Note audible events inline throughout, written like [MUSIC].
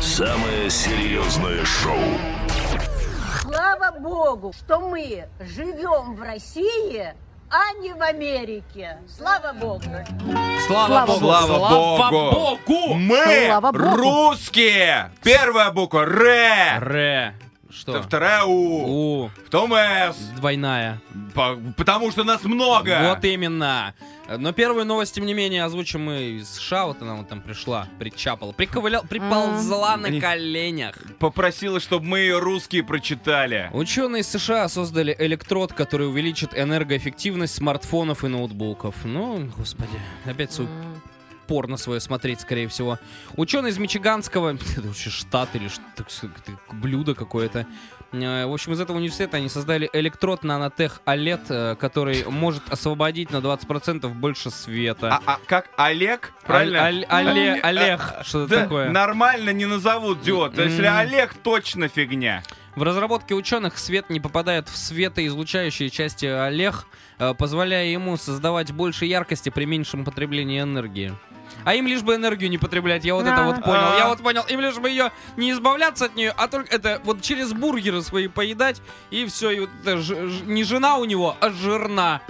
Самое серьезное шоу. Слава Богу, что мы живем в России, а не в Америке. Слава Богу. Слава богу. Слава богу. богу. Мы Слава богу. русские. Первая буква Р. Ре. Что? Вторая У. У. Потом С. Двойная. По- Потому что нас много. Вот именно. Но первую новость, тем не менее, озвучим мы из США. Вот она вот там пришла, причапала, приковыляла, приползла на коленях. Попросила, чтобы мы ее русские прочитали. Ученые из США создали электрод, который увеличит энергоэффективность смартфонов и ноутбуков. Ну, господи, опять свой порно свое смотреть, скорее всего. Ученые из Мичиганского, [LAUGHS] это вообще штат или так блюдо какое-то. Э, В общем, из этого университета они создали электрод нанотех OLED, э, который может освободить на 20% больше света. А, а как Олег? Правильно? Аль- Оле- Олег, что-то Да, такое. Нормально не назовут диод. Если М. Олег, точно фигня. В разработке ученых свет не попадает в светоизлучающие части Олег, э, позволяя ему создавать больше яркости при меньшем потреблении энергии. А им лишь бы энергию не потреблять, я вот это А. вот понял. А. Я вот понял, им лишь бы ее не избавляться от нее, а только это вот через бургеры свои поедать, и все, и вот это ж- ж- не жена у него, а жирна. [LAUGHS]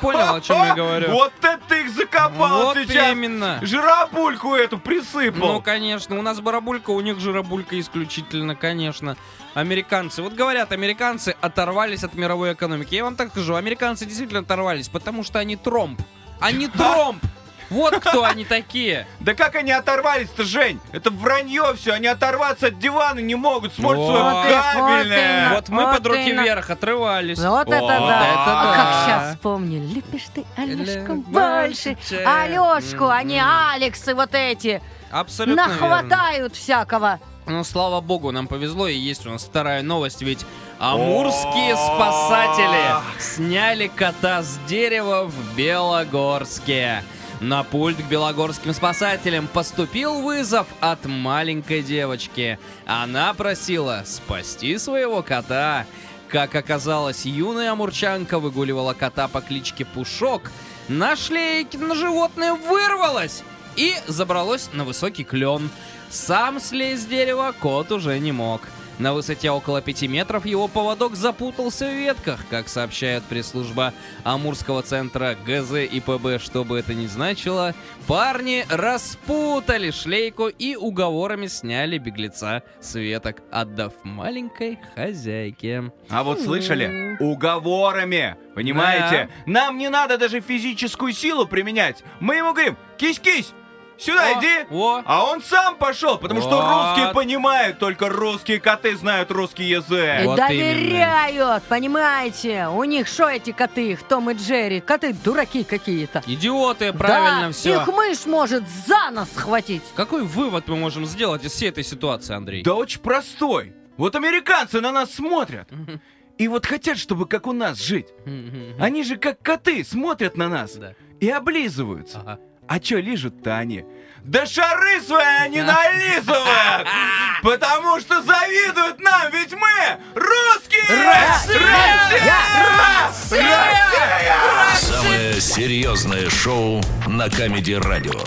Понял, о чем я говорю? Вот это их закопал Вот сейчас. именно. Жиробульку эту присыпал. Ну, конечно, у нас барабулька, у них жиробулька исключительно, конечно. Американцы. Вот говорят, американцы оторвались от мировой экономики. Я вам так скажу, американцы действительно оторвались, потому что они тромб. Они тромб! Вот кто они такие. Да как они оторвались-то, Жень? Это вранье все. Они оторваться от дивана не могут. Смотрят свое кабельное. Вот мы под руки вверх отрывались. Вот это да. А как сейчас вспомнили. Любишь ты Алешку больше, Алешку, а не. Алексы вот эти. Абсолютно. Нахватают всякого. Ну, слава богу, нам повезло, и есть у нас вторая новость, ведь амурские спасатели сняли кота с дерева в Белогорске. На пульт к белогорским спасателям поступил вызов от маленькой девочки. Она просила спасти своего кота. Как оказалось, юная амурчанка выгуливала кота по кличке Пушок. На шлейке на животное вырвалось и забралось на высокий клен. Сам слезть с дерева кот уже не мог. На высоте около 5 метров его поводок запутался в ветках, как сообщает пресс-служба Амурского центра ГЗ и ПБ, что бы это ни значило. Парни распутали шлейку и уговорами сняли беглеца с веток, отдав маленькой хозяйке. А вот слышали? Уговорами. Понимаете? Нам не надо даже физическую силу применять. Мы ему говорим, кись-кись, сюда О, иди. О, А он сам пошел, потому что Вот. русские понимают, только русские коты знают русский язык. Вот доверяют, понимаете? У них что эти коты, их Том и Джерри? Коты дураки какие-то. идиоты, правильно да, все. их мышь может за нос схватить. Какой вывод мы можем сделать из всей этой ситуации, Андрей? Да очень простой. Вот американцы на нас смотрят. И вот хотят, чтобы как у нас жить. Они же как коты смотрят на нас Да. и облизываются. Ага. А чё лижут-то они? Да шары свои они нализывают! [LAUGHS] Потому что завидуют нам, ведь мы русские! Россия! Россия! Россия! Самое серьезное шоу на Камеди Радио.